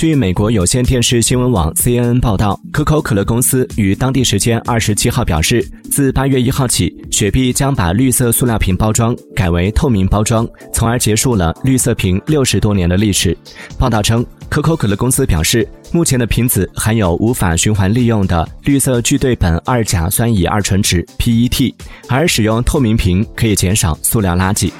据美国有线电视新闻网 cnn 报道可口可乐公司于当地时间二十七号表示自八月一号起雪碧将把绿色塑料瓶包装改为透明包装从而结束了绿色瓶六十多年的历史。报道称可口可乐公司表示目前的瓶子含有无法循环利用的绿色聚对苯二甲酸乙二醇酯 pet 而使用透明瓶可以减少塑料垃圾。